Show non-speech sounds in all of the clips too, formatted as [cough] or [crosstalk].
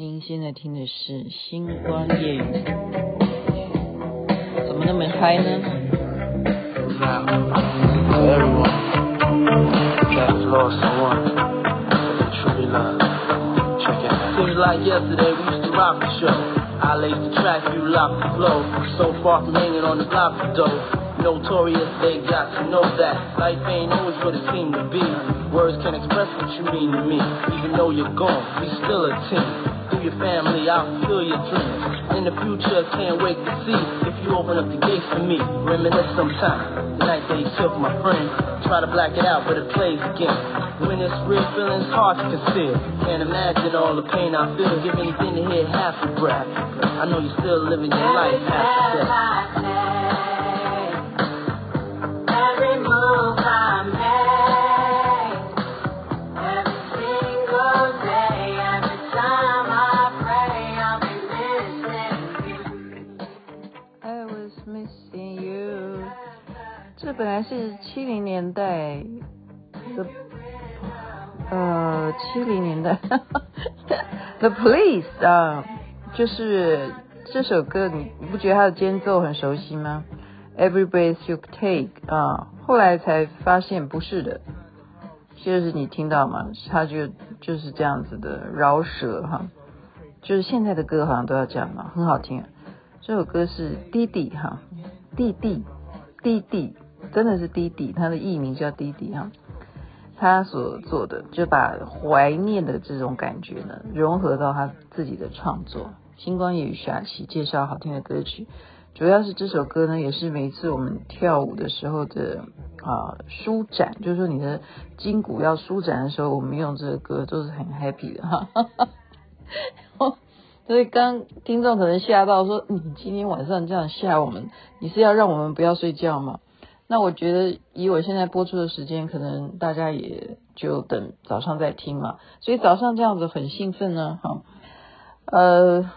您现在听的是《星光夜语》，怎么那么嗨呢？ your family, I'll fill your dreams. In the future, can't wait to see if you open up the gates for me. Reminisce sometime, the night that you took my friend. Try to black it out, but it plays again. When it's real, feelings hard to conceal. Can't imagine all the pain I feel. Give anything to hear half a breath. I know you're still living your life after death. 本来是七零年代的，呃，七零年代，The Police 啊，就是这首歌，你你不觉得它的间奏很熟悉吗？Every breath you take 啊，后来才发现不是的，就是你听到吗？它就就是这样子的饶舌哈，就是现在的歌好像都要这样嘛，很好听。这首歌是弟弟哈，弟弟弟弟。真的是弟弟，他的艺名叫弟弟哈。他所做的就把怀念的这种感觉呢，融合到他自己的创作。星光夜雨下期介绍好听的歌曲，主要是这首歌呢，也是每次我们跳舞的时候的啊舒展，就是说你的筋骨要舒展的时候，我们用这个歌都是很 happy 的哈。[laughs] 所以刚听众可能吓到说，你今天晚上这样吓我们，你是要让我们不要睡觉吗？那我觉得以我现在播出的时间，可能大家也就等早上再听嘛。所以早上这样子很兴奋呢，哈。呃，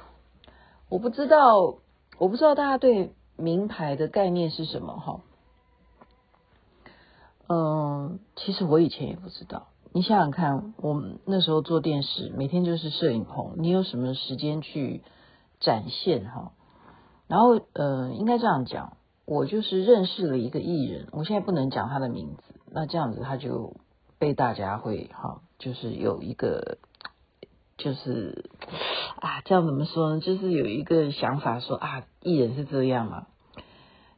我不知道，我不知道大家对名牌的概念是什么哈。嗯，其实我以前也不知道。你想想看，我们那时候做电视，每天就是摄影棚，你有什么时间去展现哈？然后呃，应该这样讲。我就是认识了一个艺人，我现在不能讲他的名字，那这样子他就被大家会哈，就是有一个，就是啊，这样怎么说呢？就是有一个想法说啊，艺人是这样嘛，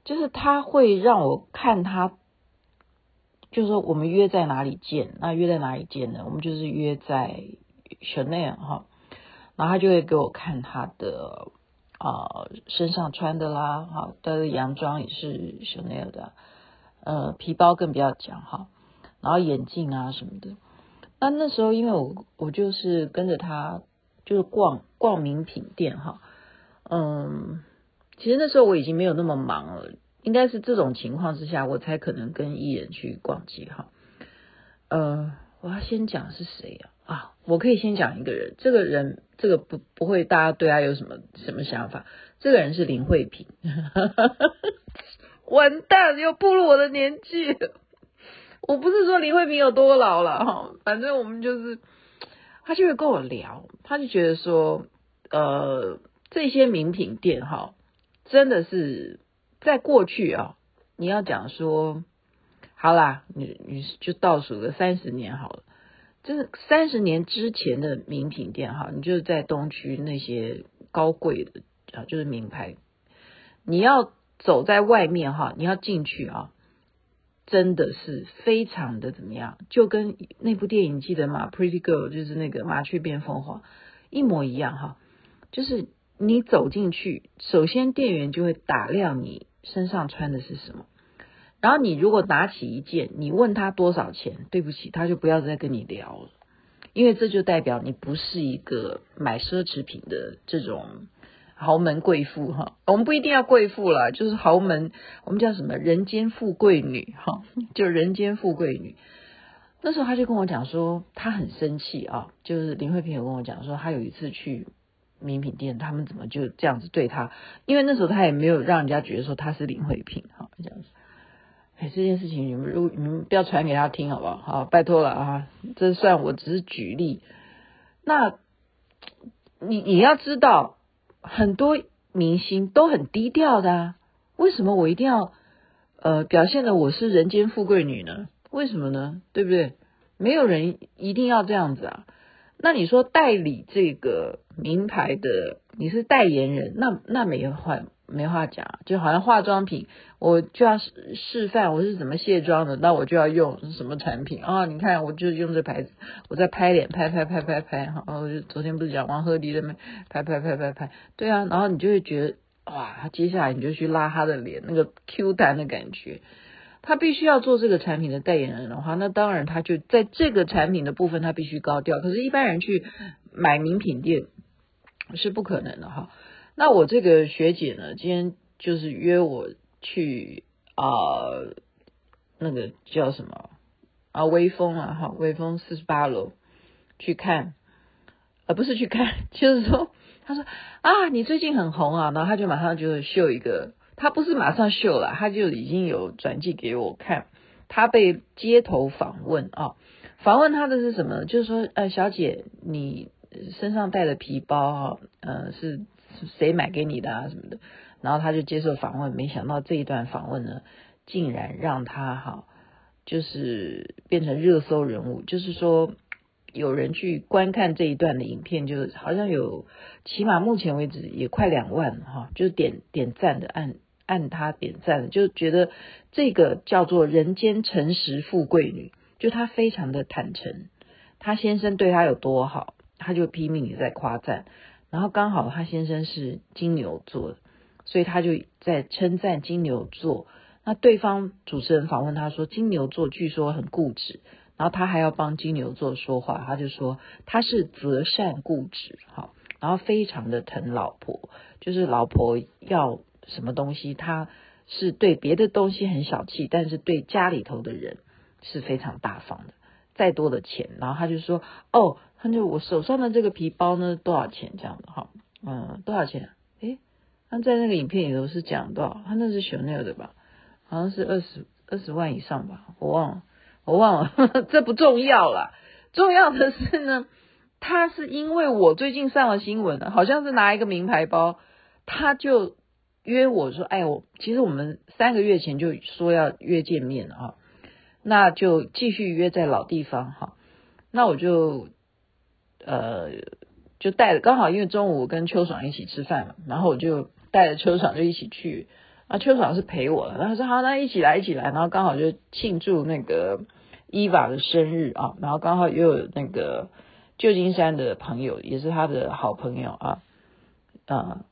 就是他会让我看他，就是说我们约在哪里见，那约在哪里见呢？我们就是约在 Chanel 哈，然后他就会给我看他的。啊，身上穿的啦，哈，他的洋装也是 Chanel 的，呃，皮包更不要讲哈，然后眼镜啊什么的。那那时候因为我我就是跟着他，就是逛逛名品店哈，嗯，其实那时候我已经没有那么忙了，应该是这种情况之下，我才可能跟艺人去逛街哈。呃，我要先讲是谁呀？啊，我可以先讲一个人，这个人这个不不会大家对他有什么什么想法？这个人是林慧萍，[laughs] 完蛋，又步入我的年纪。我不是说林慧萍有多老了哈，反正我们就是，他就会跟我聊，他就觉得说，呃，这些名品店哈，真的是在过去啊，你要讲说，好啦，你你就倒数个三十年好了。就是三十年之前的名品店哈，你就是在东区那些高贵的啊，就是名牌。你要走在外面哈，你要进去啊，真的是非常的怎么样？就跟那部电影记得吗？Pretty Girl 就是那个麻雀变凤凰一模一样哈。就是你走进去，首先店员就会打量你身上穿的是什么。然后你如果拿起一件，你问他多少钱，对不起，他就不要再跟你聊了，因为这就代表你不是一个买奢侈品的这种豪门贵妇哈。我们不一定要贵妇啦，就是豪门，我们叫什么人间富贵女哈，就人间富贵女。那时候他就跟我讲说，他很生气啊，就是林慧萍有跟我讲说，他有一次去名品店，他们怎么就这样子对他？因为那时候他也没有让人家觉得说他是林慧萍哈，这样子。这件事情你们如你们不要传给他听，好不好？好，拜托了啊！这算我只是举例。那你你要知道，很多明星都很低调的啊，为什么我一定要呃表现的我是人间富贵女呢？为什么呢？对不对？没有人一定要这样子啊。那你说代理这个名牌的，你是代言人，那那没话没话讲，就好像化妆品，我就要示示范我是怎么卸妆的，那我就要用什么产品啊？你看，我就用这牌子，我在拍脸，拍拍拍拍拍，好，我就昨天不是讲王鹤棣的没？拍拍拍拍拍，对啊，然后你就会觉得哇，接下来你就去拉他的脸，那个 Q 弹的感觉。他必须要做这个产品的代言人的话，那当然他就在这个产品的部分他必须高调。可是，一般人去买名品店是不可能的哈。那我这个学姐呢，今天就是约我去啊、那个叫什么啊，微风啊，哈，微风四十八楼去看，而不是去看，[laughs] 就是说，他说啊，你最近很红啊，然后他就马上就秀一个。他不是马上秀了，他就已经有转寄给我看。他被街头访问啊，访问他的是什么？就是说，呃，小姐，你身上带的皮包啊，呃，是谁买给你的啊？什么的？然后他就接受访问，没想到这一段访问呢，竟然让他哈，就是变成热搜人物。就是说，有人去观看这一段的影片，就是好像有，起码目前为止也快两万哈，就是点点赞的按。按他点赞的，就觉得这个叫做人间诚实富贵女，就她非常的坦诚，她先生对她有多好，她就拼命的在夸赞。然后刚好她先生是金牛座，所以她就在称赞金牛座。那对方主持人访问她说，金牛座据说很固执，然后她还要帮金牛座说话，她就说她是择善固执，好，然后非常的疼老婆，就是老婆要。什么东西？他是对别的东西很小气，但是对家里头的人是非常大方的。再多的钱，然后他就说：“哦，他就我手上的这个皮包呢，多少钱？这样的哈，嗯，多少钱？诶，他在那个影片里头是讲多少？他那是 Chanel 的吧？好像是二十二十万以上吧？我忘了，我忘了，呵呵，这不重要了。重要的是呢，他是因为我最近上了新闻，好像是拿一个名牌包，他就。约我说，哎，我其实我们三个月前就说要约见面了哈，那就继续约在老地方哈。那我就呃就带了，刚好因为中午跟秋爽一起吃饭嘛，然后我就带着秋爽就一起去啊。秋爽是陪我的，然后说好，那一起来，一起来。然后刚好就庆祝那个伊娃的生日啊，然后刚好又有那个旧金山的朋友，也是他的好朋友啊，啊。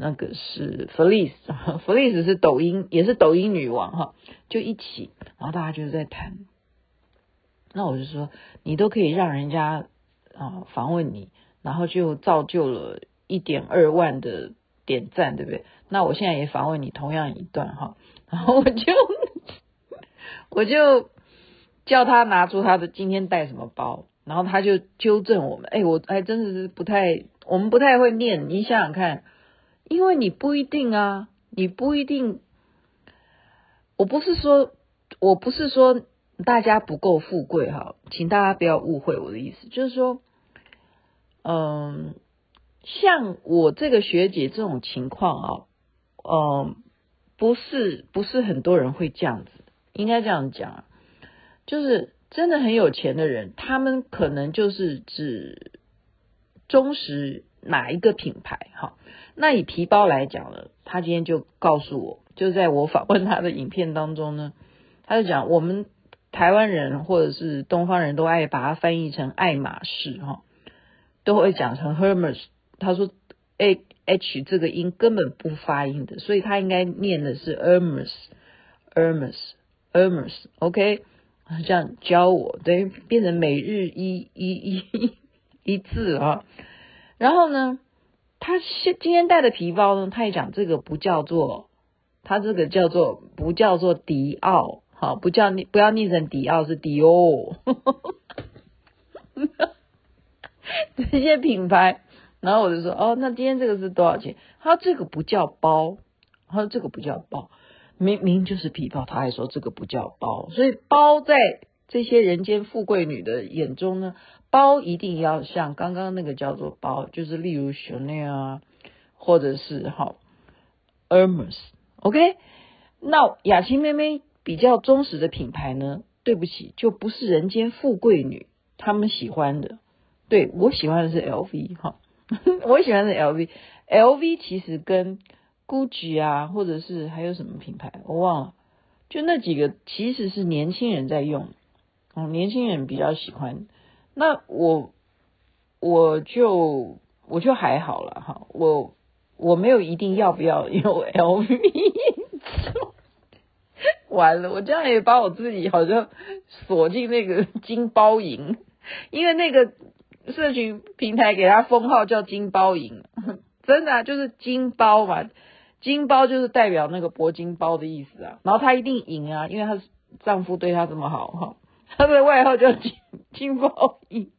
那个是 Felice，Felice 是抖音，也是抖音女王哈，就一起，然后大家就在谈。那我就说，你都可以让人家啊访问你，然后就造就了一点二万的点赞，对不对？那我现在也访问你同样一段哈，然后我就我就叫他拿出他的今天带什么包，然后他就纠正我们，哎，我还真的是不太，我们不太会念，你想想看。因为你不一定啊，你不一定。我不是说，我不是说大家不够富贵哈，请大家不要误会我的意思，就是说，嗯，像我这个学姐这种情况啊，嗯，不是不是很多人会这样子，应该这样讲啊，就是真的很有钱的人，他们可能就是指忠实哪一个品牌哈。那以皮包来讲呢，他今天就告诉我，就在我访问他的影片当中呢，他就讲我们台湾人或者是东方人都爱把它翻译成爱马仕哈，都会讲成 Hermes。他说 A H 这个音根本不发音的，所以他应该念的是 Hermes，Hermes，Hermes，OK，这样教我，等于变成每日一一一一字啊，然后呢？他现今天带的皮包呢，他也讲这个不叫做，他这个叫做不叫做迪奥，好，不叫你不要念成迪奥，是迪奥，[laughs] [laughs] 这些品牌，然后我就说，哦，那今天这个是多少钱？他说这个不叫包，他说这个不叫包，明明就是皮包，他还说这个不叫包，所以包在这些人间富贵女的眼中呢，包一定要像刚刚那个叫做包，就是例如 Chanel 啊，或者是哈 Hermes，OK？那雅琴妹妹比较忠实的品牌呢？对不起，就不是人间富贵女她们喜欢的。对，我喜欢的是 LV 哈，[laughs] 我喜欢的是 LV，LV 其实跟 Gucci 啊，或者是还有什么品牌我忘了，就那几个其实是年轻人在用，哦，年轻人比较喜欢。那我我就我就还好了哈，我我没有一定要不要用 LV，完了，我这样也把我自己好像锁进那个金包银，因为那个社群平台给他封号叫金包银，[laughs] 真的，就是金包嘛，金包就是代表那个铂金包的意思啊，然后他一定赢啊，因为他丈夫对他这么好哈。他的外号叫金金包银，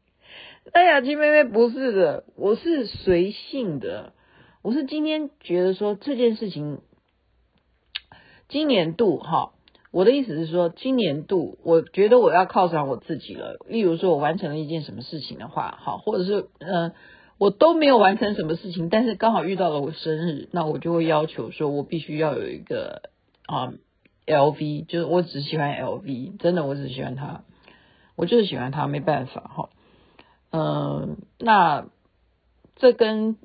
哎呀，金妹妹不是的，我是随性的，我是今天觉得说这件事情，今年度哈，我的意思是说，今年度我觉得我要犒赏我自己了。例如说，我完成了一件什么事情的话，好，或者是嗯、我都没有完成什么事情，但是刚好遇到了我生日，那我就会要求说我必须要有一个啊。LV 就是我只喜欢 LV，真的我只喜欢它，我就是喜欢它，没办法哈。嗯，那这跟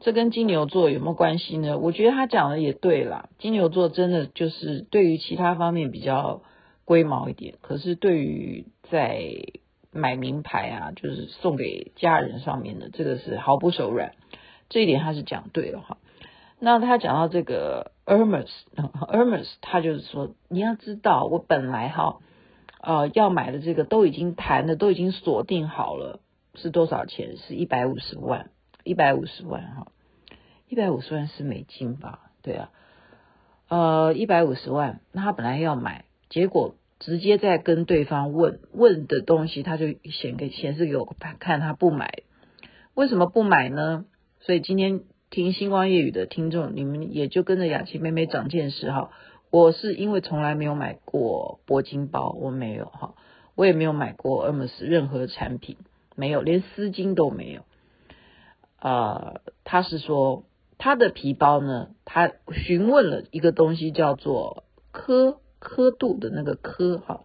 这跟金牛座有没有关系呢？我觉得他讲的也对啦，金牛座真的就是对于其他方面比较龟毛一点，可是对于在买名牌啊，就是送给家人上面的，这个是毫不手软，这一点他是讲对了哈。那他讲到这个 Hermes，Hermes，他就是说，你要知道，我本来哈，呃，要买的这个都已经谈的都已经锁定好了，是多少钱？是一百五十万，一百五十万哈，一百五十万是美金吧？对啊，呃，一百五十万，那他本来要买，结果直接在跟对方问问的东西，他就显给显示给我看，他不买，为什么不买呢？所以今天。听星光夜语的听众，你们也就跟着雅琪妹妹长见识哈。我是因为从来没有买过铂金包，我没有哈，我也没有买过 Hermes 任何产品，没有，连丝巾都没有。呃，他是说他的皮包呢，他询问了一个东西叫做刻刻度的那个刻哈，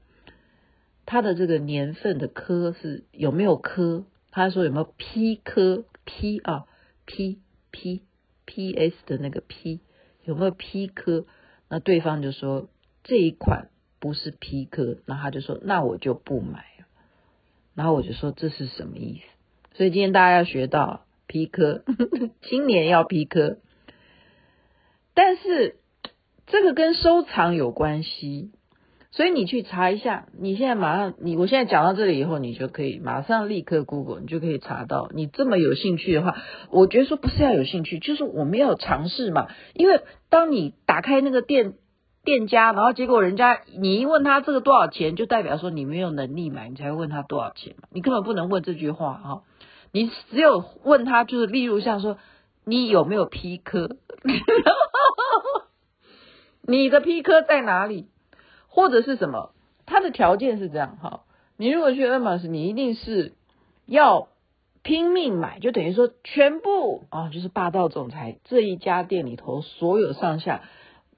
他的这个年份的刻是有没有刻？他说有没有 P 刻 P 啊 P P P S 的那个 P 有没有 P 科？那对方就说这一款不是 P 科，那他就说那我就不买。然后我就说这是什么意思？所以今天大家要学到 P 科，[laughs] 今年要 P 科，但是这个跟收藏有关系。所以你去查一下，你现在马上，你我现在讲到这里以后，你就可以马上立刻 Google，你就可以查到。你这么有兴趣的话，我觉得说不是要有兴趣，就是我没有尝试嘛。因为当你打开那个店店家，然后结果人家你一问他这个多少钱，就代表说你没有能力买，你才会问他多少钱嘛。你根本不能问这句话哈，你只有问他，就是例如像说你有没有 P 科，[laughs] 你的 P 科在哪里？或者是什么？他的条件是这样哈，你如果去 Mers 你一定是要拼命买，就等于说全部啊，就是霸道总裁这一家店里头所有上下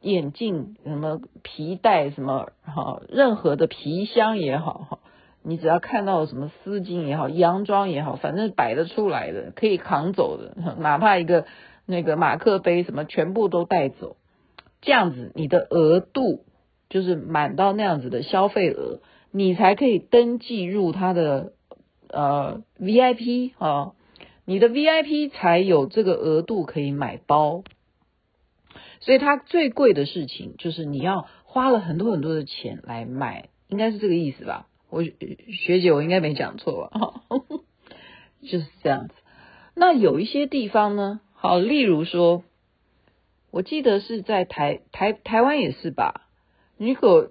眼镜、什么皮带、什么哈，任何的皮箱也好哈，你只要看到什么丝巾也好、洋装也好，反正摆得出来的、可以扛走的，[laughs] 哪怕一个那个马克杯什么，全部都带走，这样子你的额度。就是满到那样子的消费额，你才可以登记入他的呃 VIP 啊，你的 VIP 才有这个额度可以买包。所以它最贵的事情就是你要花了很多很多的钱来买，应该是这个意思吧？我学姐我应该没讲错吧？[laughs] 就是这样子。那有一些地方呢，好，例如说，我记得是在台台台湾也是吧？你如果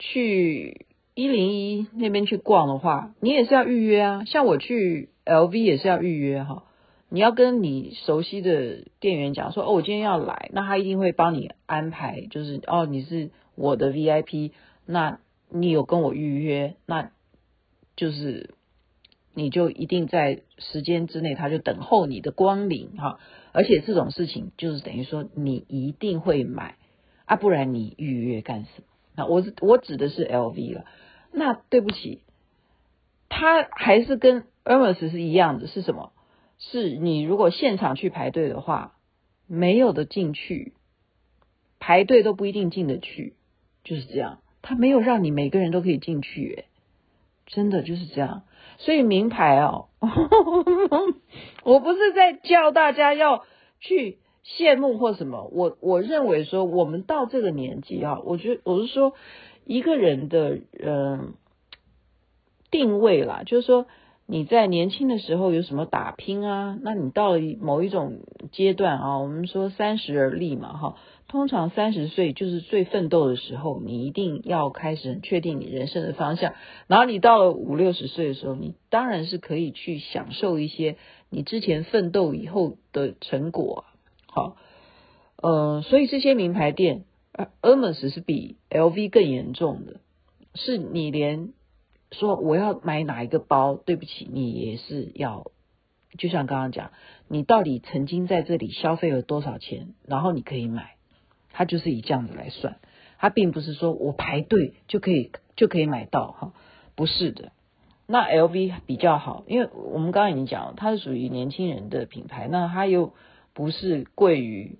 去一零一那边去逛的话，你也是要预约啊。像我去 LV 也是要预约哈。你要跟你熟悉的店员讲说，哦，我今天要来，那他一定会帮你安排，就是哦，你是我的 VIP，那你有跟我预约，那就是你就一定在时间之内，他就等候你的光临哈。而且这种事情就是等于说你一定会买啊，不然你预约干什么？那我我指的是 LV 了。那对不起，他还是跟 Hermes 是一样的，是什么？是你如果现场去排队的话，没有的进去，排队都不一定进得去，就是这样。他没有让你每个人都可以进去，真的就是这样。所以名牌哦，[laughs] 我不是在叫大家要去羡慕或什么。我我认为说，我们到这个年纪啊，我觉得我是说一个人的嗯定位啦，就是说。你在年轻的时候有什么打拼啊？那你到了某一种阶段啊，我们说三十而立嘛，哈，通常三十岁就是最奋斗的时候，你一定要开始确定你人生的方向。然后你到了五六十岁的时候，你当然是可以去享受一些你之前奋斗以后的成果，好，呃，所以这些名牌店，Hermes 是比 LV 更严重的，是你连。说我要买哪一个包？对不起，你也是要，就像刚刚讲，你到底曾经在这里消费了多少钱，然后你可以买，它就是以这样子来算，它并不是说我排队就可以就可以买到哈，不是的。那 LV 比较好，因为我们刚刚已经讲了，它是属于年轻人的品牌，那它又不是贵于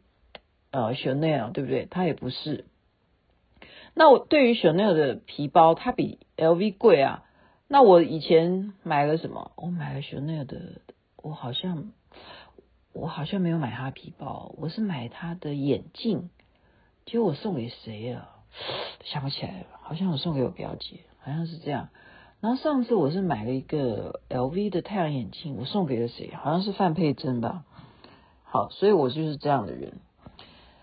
呃 Chanel，对不对？它也不是。那我对于 Chanel 的皮包，它比 LV 贵啊。那我以前买了什么？我买了 Chanel 的，我好像我好像没有买哈皮包，我是买他的眼镜。结果我送给谁啊？想不起来了，好像我送给我表姐，好像是这样。然后上次我是买了一个 LV 的太阳眼镜，我送给了谁？好像是范佩珍吧。好，所以我就是这样的人。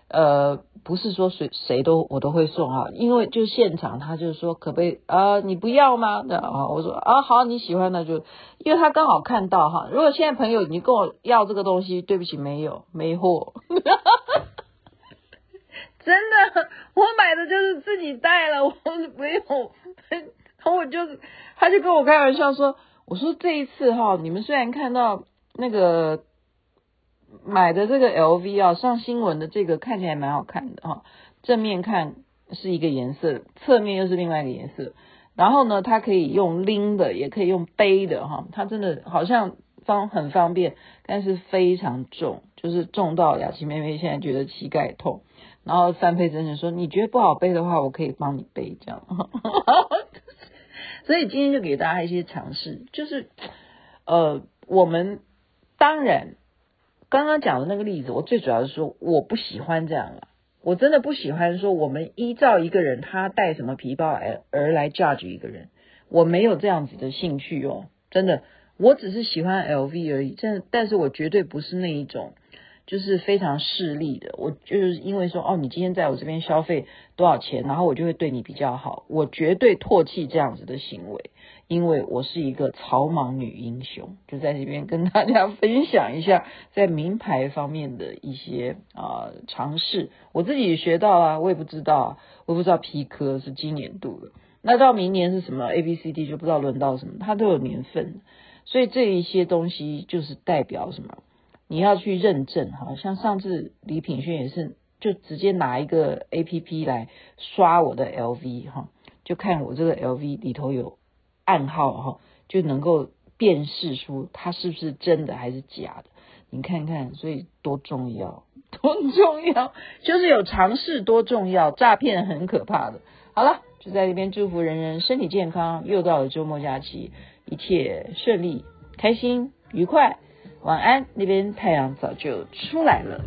呃，不是说谁谁都我都会送啊，因为就现场他就是说可不可以啊？你不要吗？啊，我说啊好，你喜欢那就，因为他刚好看到哈。如果现在朋友你跟我要这个东西，对不起，没有没货，[laughs] 真的，我买的就是自己带了，我没有，然后我就他就跟我开玩笑说，我说这一次哈，你们虽然看到那个。买的这个 LV 啊，上新闻的这个看起来蛮好看的哈，正面看是一个颜色，侧面又是另外一个颜色。然后呢，它可以用拎的，也可以用背的哈，它真的好像方很方便，但是非常重，就是重到雅琪妹妹现在觉得膝盖痛。然后三佩真的说：“你觉得不好背的话，我可以帮你背这样。[laughs] ”所以今天就给大家一些尝试，就是呃，我们当然。刚刚讲的那个例子，我最主要是说，我不喜欢这样了。我真的不喜欢说，我们依照一个人他带什么皮包而而来 judge 一个人，我没有这样子的兴趣哦，真的，我只是喜欢 LV 而已。但但是我绝对不是那一种。就是非常势利的，我就是因为说哦，你今天在我这边消费多少钱，然后我就会对你比较好，我绝对唾弃这样子的行为，因为我是一个草莽女英雄，就在这边跟大家分享一下在名牌方面的一些啊尝试，我自己学到啊，我也不知道，我不知道皮科是今年度的，那到明年是什么 A B C D 就不知道轮到什么，它都有年份，所以这一些东西就是代表什么。你要去认证哈，像上次李品轩也是，就直接拿一个 APP 来刷我的 LV 哈，就看我这个 LV 里头有暗号哈，就能够辨识出它是不是真的还是假的。你看看，所以多重要，[laughs] 多重要，就是有尝试多重要，诈骗很可怕的。好了，就在这边祝福人人身体健康，又到了周末假期，一切顺利、开心、愉快。晚安，那边太阳早就出来了。